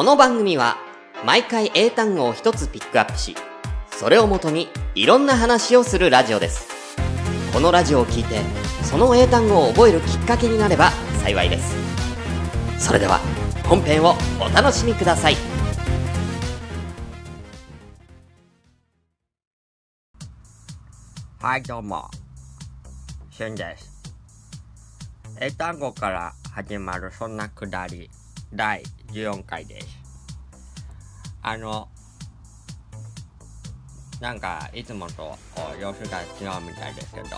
この番組は毎回英単語を一つピックアップし、それをもとにいろんな話をするラジオです。このラジオを聞いて、その英単語を覚えるきっかけになれば幸いです。それでは本編をお楽しみください。はい、どうも。しゅんです。英単語から始まるそんなくだり、第14回です。あの、なんか、いつもと様子が違うみたいですけど、ち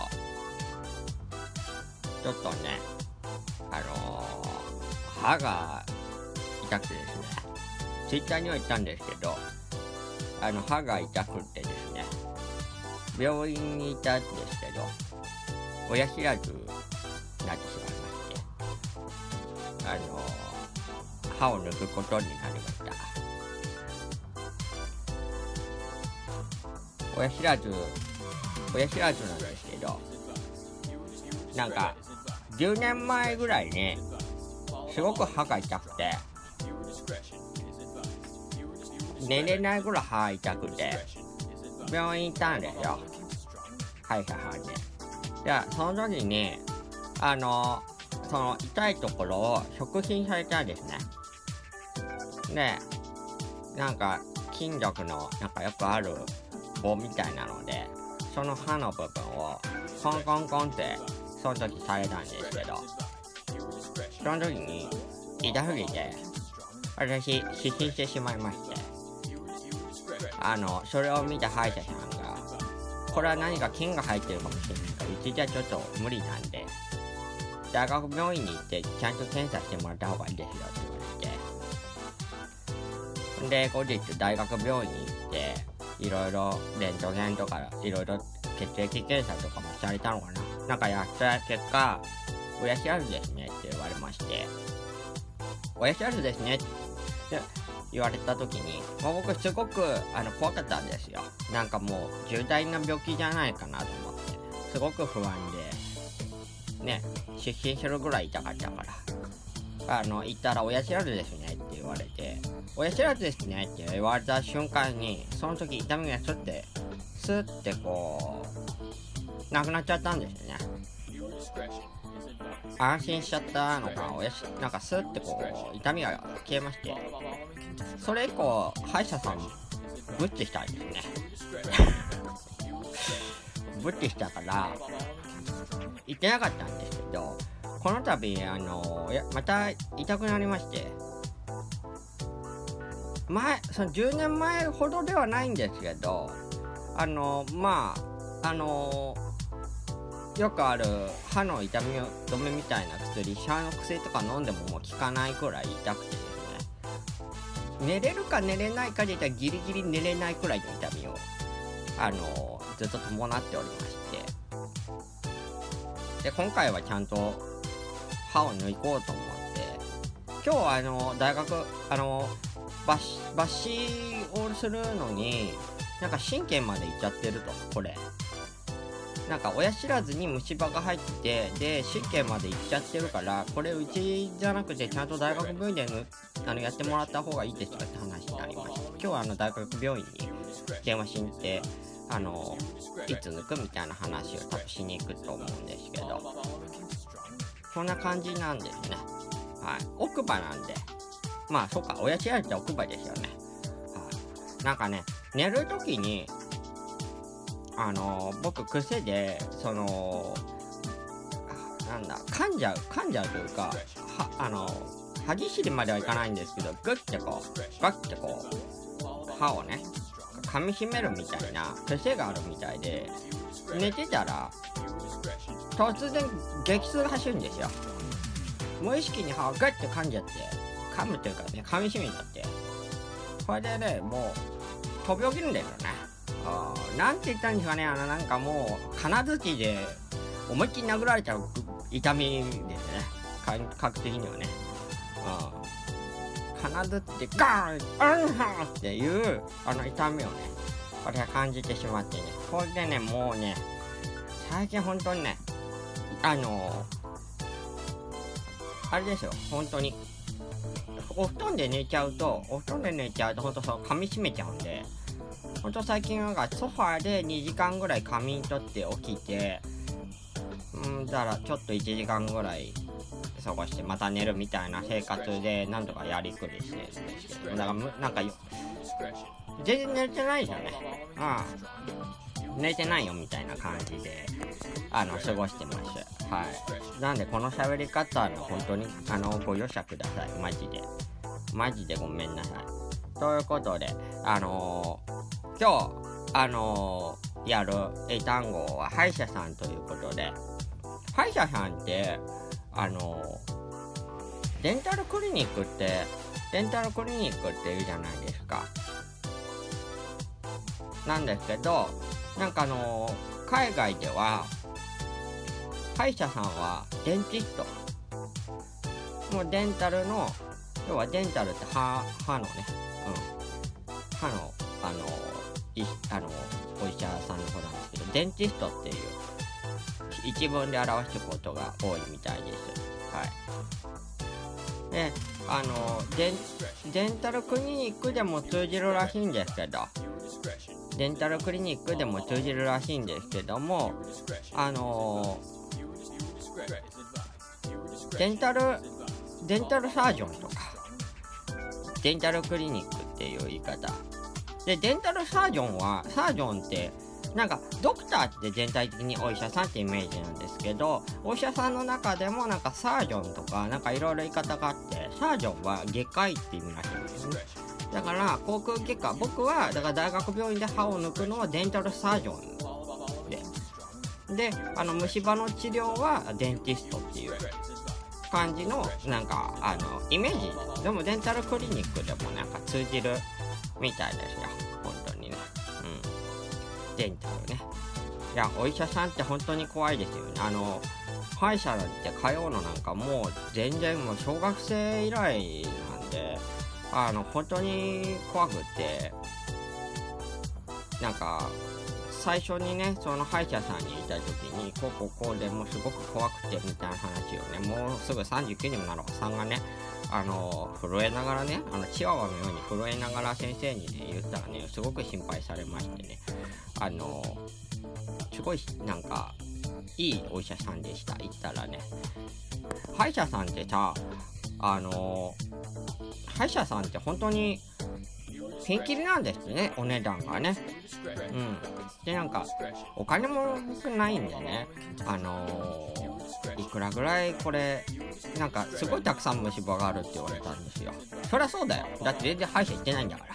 ょっとね、あのー歯が痛くてですね、ツイッターには言ったんですけど、あの、歯が痛くてですね、病院にいたんですけど、親知らず歯を抜くことになりました。親知らず、親知らずなんですけど、なんか、10年前ぐらいに、すごく歯が痛くて、寝れないぐらい歯痛くて、病院行ったんですよ。歯医者さんに。で、その時に、あの、その痛いところを触診されたんですね。で、なんか金属のなんかよくある棒みたいなので、その歯の部分をコンコンコンってその時されたんですけど、その時に痛すぎて、私失神してしまいまして、あの、それを見た歯医者さんが、これは何か菌が入ってるかもしれないから、うちじゃちょっと無理なんで、大学病院に行ってちゃんと検査してもらった方がいいですよって言われて、で、後日大学病院に行って、いろいろレントゲンとか、いろいろ血液検査とかもされたのかななんかやった結果、親知らずですねって言われまして、親知らずですねって言われた時に、もう僕すごくあの怖かったんですよ。なんかもう重大な病気じゃないかなと思って、すごく不安で、ね、失神するぐらい痛かったから、あの、行ったら親知らずですねって言われて、親知らずですねって言われた瞬間に、その時痛みがスッて、スッてこう、なくなっちゃったんですよね。安心しちゃったのか、親し、なんかスッてこう、痛みが消えまして、それ以降、歯医者さん、ブッチしたんですね。ブッチしたから、行ってなかったんですけど、この度、あの、や、また痛くなりまして、前、その10年前ほどではないんですけど、あの、まあ、あの、よくある歯の痛み止めみたいな薬、歯の薬とか飲んでももう効かないくらい痛くてですね、寝れるか寝れないかで言ったらギリギリ寝れないくらいの痛みを、あの、ずっと伴っておりまして、で、今回はちゃんと歯を抜こうと思って、今日あの、大学、あの、抜歯抜歯をするのに、なんか神経までいっちゃってると、これ。なんか親知らずに虫歯が入ってて、で、神経までいっちゃってるから、これうちじゃなくてちゃんと大学病院でぬあのやってもらった方がいいですかって話になりまして、今日はあの大学病院に電話しに行って、あの、いつ抜くみたいな話を多分しに行くと思うんですけど、そんな感じなんですね。はい。奥歯なんで。まあ、そうか、親知らずって奥歯ですよね。はい。なんかね、寝るときに、あの僕癖でそのなんだ噛んじゃう噛んじゃうというかはあの歯ぎしりまではいかないんですけどグッてこうガッてこう歯をね噛みしめるみたいな癖があるみたいで寝てたら突然激痛が走るんですよ無意識に歯をガッて噛んじゃって噛むというかね噛みしめちゃってこれでねもう飛び起きるんだよねあーなんて言ったんですかね、あの、なんかもう、金槌で思いっきり殴られちゃう痛みですね。感覚的にはね。うん。金槌でガーン、うんはーっていう、あの痛みをね、私は感じてしまってね。これでね、もうね、最近本当にね、あのあれですよ、本当に。お布団で寝ちゃうとお布団で寝ちゃうとほんとそう噛みしめちゃうんでほんと最近なんかソファーで2時間ぐらい仮眠取って起きてうんだからちょっと1時間ぐらい過ごしてまた寝るみたいな生活でなんとかやりくりしてるんですけどだからなんか全然寝てないですよねうん寝てないよみたいな感じであの過ごしてますはい。なんでこの喋り方は本当にあのご容赦ください。マジで。マジでごめんなさい。ということであのー、今日あのー、やる英単語は歯医者さんということで歯医者さんってあのデンタルクリニックってデンタルクリニックって言うじゃないですか。なんですけどなんかあの海外では歯医者さんはデンティストもうデンタルの要はデンタルって歯歯のね、うん、歯のあのいあのお医者さんの方なんですけどデンティストっていう一文で表すことが多いみたいです。はい。で、あのデン、デンタルクリニックでも通じるらしいんですけど、デンタルクリニックでも通じるらしいんですけども、あのデンタル、デンタルサージョンとか、デンタルクリニックっていう言い方。で、デンタルサージョンは、サージョンってなんかドクターって全体的にお医者さんってイメージなんですけどお医者さんの中でもなんかサージョンとかなんかいろいろ言い方があってサージョンは外科医って意味らしいんですねだから口腔外科僕はだから大学病院で歯を抜くのはデンタルサージョンで。であの虫歯の治療はデンティストっていう感じのなんかあのイメージ。でもデンタルクリニックでもなんか通じるみたいですよ。本当にね。デンタルね。いや、お医者さんって本当に怖いですよね。あの、歯医者なんて通うのなんかもう全然もう小学生以来なんで、あの、本当に怖くって、なんか、最初にね、その歯医者さんにいた時に、こうこうこうでもうすごく怖くてみたいな話をね、もうすぐ39にもなるおさんがね、あの、震えながらね、あの、チワワのように震えながら先生にね、言ったらね、すごく心配されましてね、あの、すごい、なんか、いいお医者さんでした。行ったらね。歯医者さんってさ、あの、歯医者さんって本当に、ピンキリなんですね、お値段がね。うん。で、なんか、お金も僕ないんでね、あのー、いくらぐらいこれ、なんか、すごいたくさん虫歯があるって言われたんですよ。そりゃそうだよ。だって全然歯医者行ってないんだから。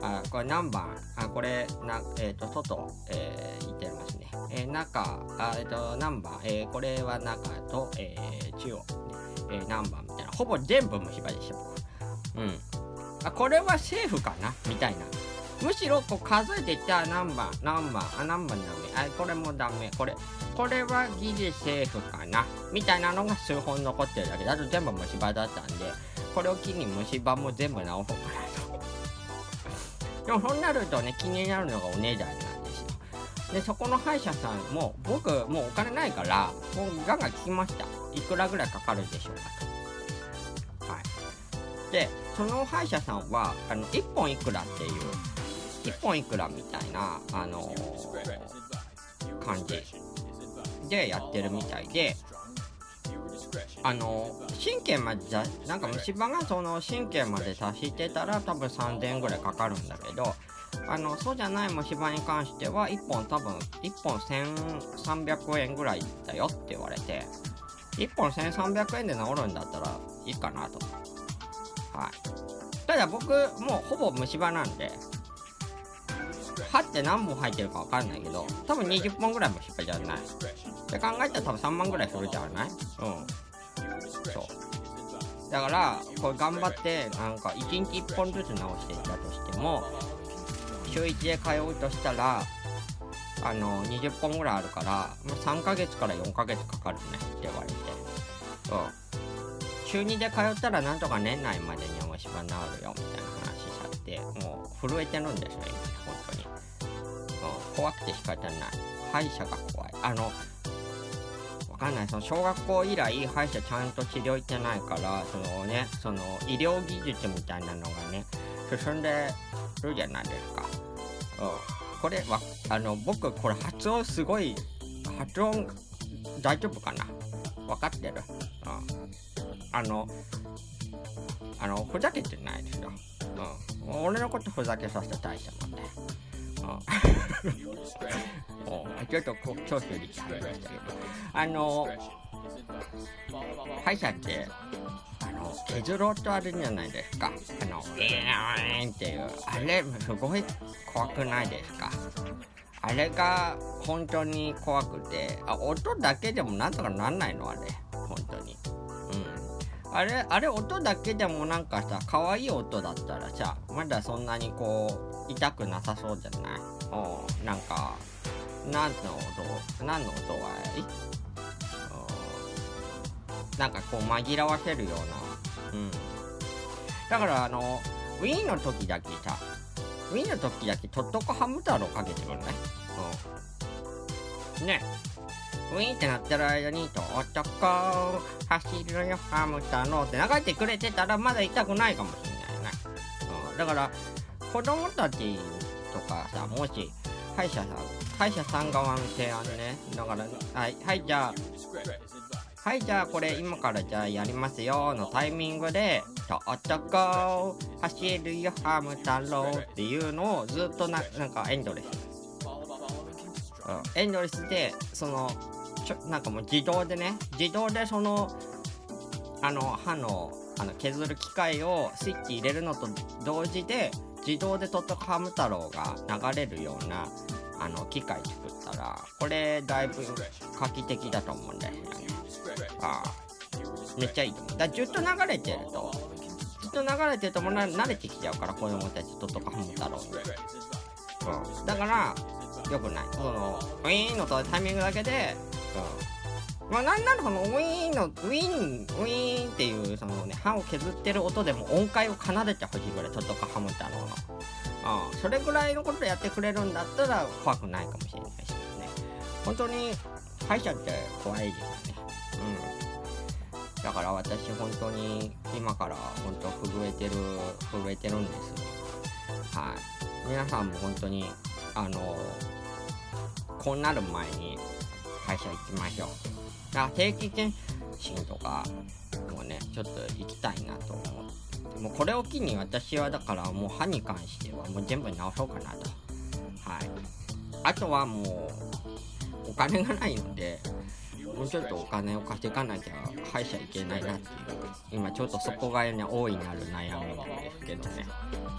あ、これ何番？あ、これ、な、えっ、ー、と、外、えー、行ってますね。えー、中、あ、えっ、ー、と、何番？えー、これは中と、えー、中央、えー、何番？みたいな。ほぼ全部虫歯でした、僕。うん。あ、これはセーフかな？みたいな。むしろこう数えていったら何番何番あ何番ダメあこれもダメ。これこれはギリセーフかな？みたいなのが数本残ってるだけ。だと全部虫歯だったんでこれを機に虫歯も全部直そうかなと。でもそうなるとね気になるのがお値段なんですよ。でそこの歯医者さんも僕もうお金ないからもうガンガン聞きました。いくらぐらいかかるでしょうかと。でその歯医者さんはあの1本いくらっていう1本いくらみたいな、あのー、感じでやってるみたいで、あの、神経までなんか虫歯がその神経まで達してたら多分3000円ぐらいかかるんだけど、あの、そうじゃない虫歯に関しては1本多分、1本1300円ぐらいだよって言われて、1本1300円で治るんだったらいいかなと。はい。ただ僕、もうほぼ虫歯なんで、歯って何本入ってるか分かんないけど、多分20本ぐらい虫歯じゃない。って考えたら多分3万ぐらいするじゃない？うん。そう。だから、これ頑張って、なんか1日1本ずつ直していったとしても、週1で通うとしたら、あの、20本ぐらいあるから、ま3ヶ月から4ヶ月かかるねって言われて。うん。週2で通ったらなんとか年内までには虫歯治るよみたいな話しちゃってもう震えてるんですよ今本当に、うん、怖くて仕方ない。歯医者が怖い。あのわかんない。その小学校以来歯医者ちゃんと治療行ってないからそのねその医療技術みたいなのがね進んでるじゃないですか、うん、これはあの僕これ発音すごい発音大丈夫かな？分かってる、あのあのふざけてないですよ、うん、俺のことふざけさせた大したもん。ねうん、ちょっとこ長州力ありましたけどあの歯医者ってあの削ろうとあるんじゃないですか。あの「えー。ん」っていう。あれすごい怖くないですか？あれが本当に怖くて。あ音だけでもなんとかなんないの？あれ。本当に。うんあれあれ音だけでもなんかさ可愛い音だったらさまだそんなにこう痛くなさそうじゃない？おなんか何の音？何の音はいなんかこう紛らわせるような。うん。だからあのウィーンの時だけさウィーンの時だけとっとこハム太郎かけてくるねうん。ねウィンってなってる間に、とおっとこ走るよ、ハム太郎って流れてくれてたらまだ痛くないかもしれないね。うん、だから、子供たちとかさ、もし、歯医者さん、歯医者さん側の提案ね。だから、はい、はい、じゃあ、はいじゃあこれ今からじゃあやりますよのタイミングで「とおっとこ走るよハム太郎」っていうのをずっとななんかエンドレス、うん、エンドレスでそのなんかもう自動でね自動でそのあの歯のあの削る機械をスイッチ入れるのと同時で自動でとっとこハム太郎が流れるようなあの機械作ったらこれだいぶ画期的だと思うんだよね。あめっちゃいいと思う。だずっと流れてるとずっと流れてるともう慣れてきちゃうから子供たちととかハム太郎、うん、だからよくない。そのウィーンのタイミングだけでまあなんならそのウィーンのウィンウィーンっていうそのね歯を削ってる音でも音階を奏でてほしいぐらいととかハム太郎の、うん、それぐらいのことやってくれるんだったら怖くないかもしれないしね。本当に歯医者って怖いですよね。うん。だから私本当に今から本当震えてる震えてるんですよ。はい。皆さんも本当にあのこうなる前に会社行きましょう。だから定期検診とかもねちょっと行きたいなと思ってもうこれを機に私はだからもう歯に関してはもう全部直そうかなと。はい。あとはもうお金がないのでもうちょっとお金を貸していかなきゃ歯医者行けないなっていう今ちょっとそこがね大いなる悩みなんですけどね。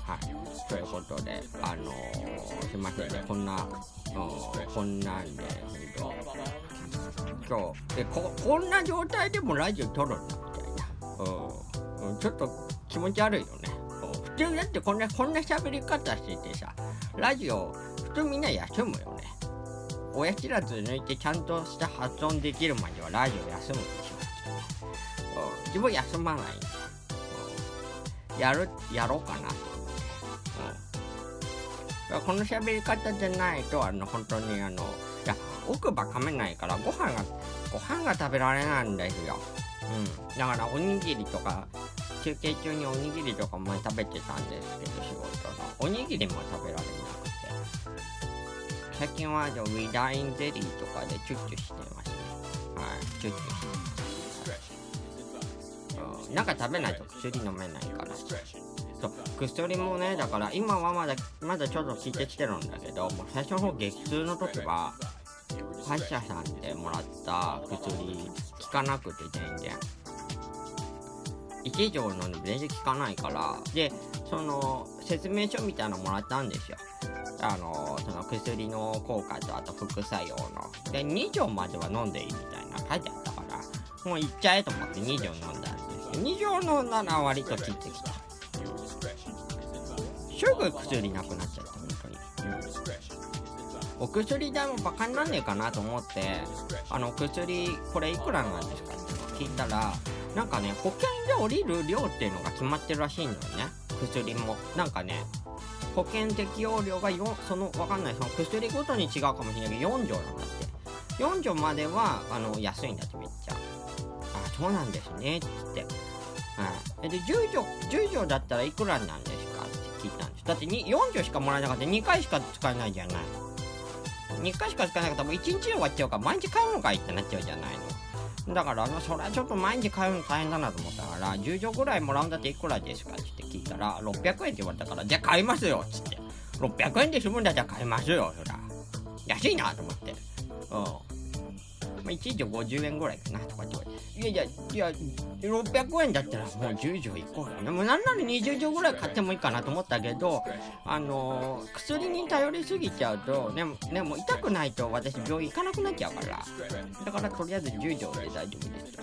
はい。ということであのー、すいませんねこんな、こんなんでほんと今日でここんな状態でもラジオ撮るんだみたいな、うん、ちょっと気持ち悪いよね。普通だってこんなこんな喋り方しててさラジオ普通みんな休むよね。親知らず抜いてちゃんとした発音できるまではラジオ休むでしょ。自分休まない。やる、やろうかなと思って。この喋り方じゃないと、あの、本当にあの、いや、奥歯噛めないから、ご飯が、ご飯が食べられないんですよ。うん。だから、おにぎりとか、休憩中におにぎりとか前食べてたんですけど、仕事の。おにぎりも食べられなくて。最近はウィダインゼリーとかでチュッチュしてますね。はい、チュッチュしてます。なんか食べないと薬飲めないから。そう薬もね、だから今はまだ、まだちょっと効いてきてるんだけど、もう最初の激痛の時は、歯医者さんでもらった薬効かなくて全然。1以上飲んで全然効かないから、で、その説明書みたいなのもらったんですよ。あのその薬の効果とあと副作用の。で2錠までは飲んでいいみたいな書いてあったからもういっちゃえと思って2錠飲んだんですよ。2錠飲んだら割と効いてきた。すぐ薬なくなっちゃった本当に、お薬代もバカになんねえかなと思ってあの薬これいくらなんですかって聞いたらなんかね保険で降りる量っていうのが決まってるらしいのよね。薬も。なんかね保険適用量が4そのわかんないその薬ごとに違うかもしれないけど4錠なんだって。4畳まではあの安いんだってめっちゃ。あそうなんですねっつって、うん、で10畳10畳だったらいくらなんですかって聞いたんです。だって4畳しかもらえなかった2回しか使えないじゃない。2回しか使えなかったらもう1日で終わっちゃうから毎日買うのかいってなっちゃうじゃないの。だからそれはちょっと毎日買うの大変だなと思ったから10錠ぐらいもらうんだっていくらですかって聞いたら600円って言われたからじゃあ買いますよっつって。600円で済むんだったら買いますよそら。安いなと思って。うん。まあ、1畳50円ぐらいかなとかって言われていやいやいや600円だったらもう10錠いこうよ。ねもなんなら20錠ぐらい買ってもいいかなと思ったけどあのー薬に頼りすぎちゃうとねねも痛くないと私病院行かなくなっちゃうからだからとりあえず10錠で大丈夫です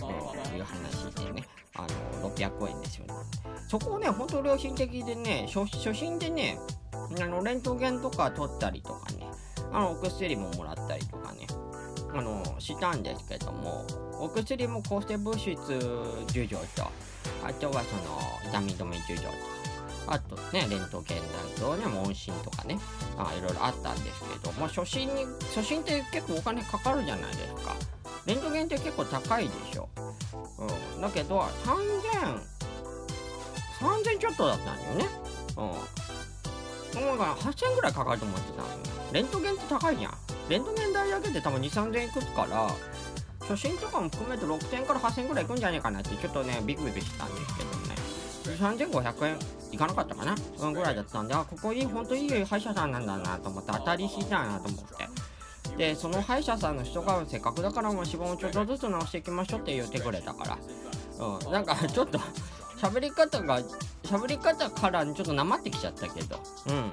と、うん、いう話でねあの600円ですよね。そこをね本当良心的でね初初心でねあのレントゲンとか取ったりとかねあのお薬ももらったりとあのしたんですけどもお薬も抗生物質10錠とあとはその痛み止め10錠とあとねレントゲンなどね問診とかねあいろいろあったんですけども初診に初診って結構お金かかるじゃないですか。レントゲンって結構高いでしょ、うん、だけど3000 3000ちょっとだったんだよね。うん。だか8000ぐらいかかると思ってたのレントゲンって高いじゃん。レントゲン代だけで多分2、3000円いくから、初診とかも含めて6000から8000ぐらいいくんじゃねえかなってちょっとね、ビクビクしたんですけどね。3500円いかなかったかな？うんぐらいだったんで、あ、ここいい、ほんといい歯医者さんなんだなと思って、当たりしだなと思って。で、その歯医者さんの人がせっかくだからもう脂肪をちょっとずつ直していきましょうって言ってくれたから。うん、なんか ちょっと、喋り方が、喋り方からちょっとなまってきちゃったけど、うん。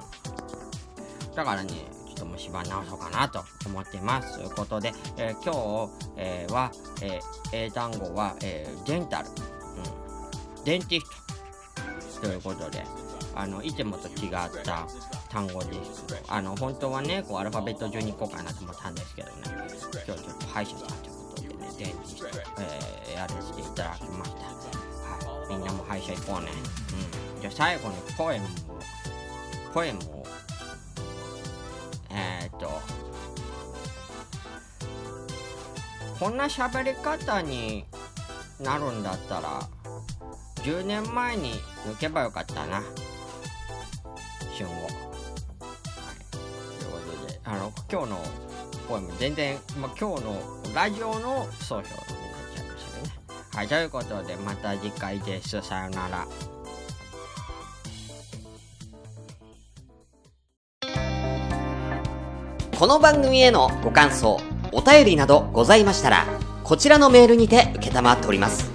だからね、ちょっと虫歯直そうかなと思ってます。ということで、えー今日、えーは、えー英単語は、えーデンタル、うん、デンティストということで、あの、いつもと違った単語です。あの、本当はね、こう、アルファベット順に行こうかなと思ったんですけどね、今日ちょっと歯医者さんということでね、デンティスト、えやらせていただきました。はい、みんなも歯医者行こうね。うん。じゃあ最後にポエムを、ポエムを、こんな喋り方になるんだったら、10年前に抜けばよかったな。旬を。はい。ということで、あの、今日のポエム、全然、ま、今日のラジオの総評になっちゃいましたね。はい、ということで、また次回です。さよなら。この番組へのご感想、お便りなどございましたら、こちらのメールにて受っております。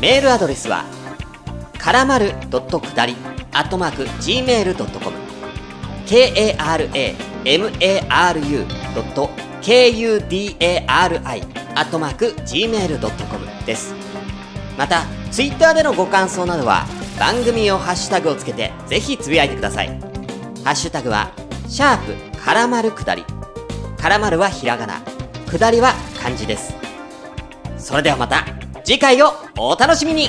メールアドレスは、からまるくだり、アットマーク、gmail.com、k-a-r-a-m-a-r-u.kudari、アットマーク、gmail.com です。また、ツイッターでのご感想などは、番組をハッシュタグをつけて、ぜひつぶやいてください。ハッシュタグは、シャープ、からまるくだり。からまるはひらがな。下りは漢字です。それではまた、次回をお楽しみに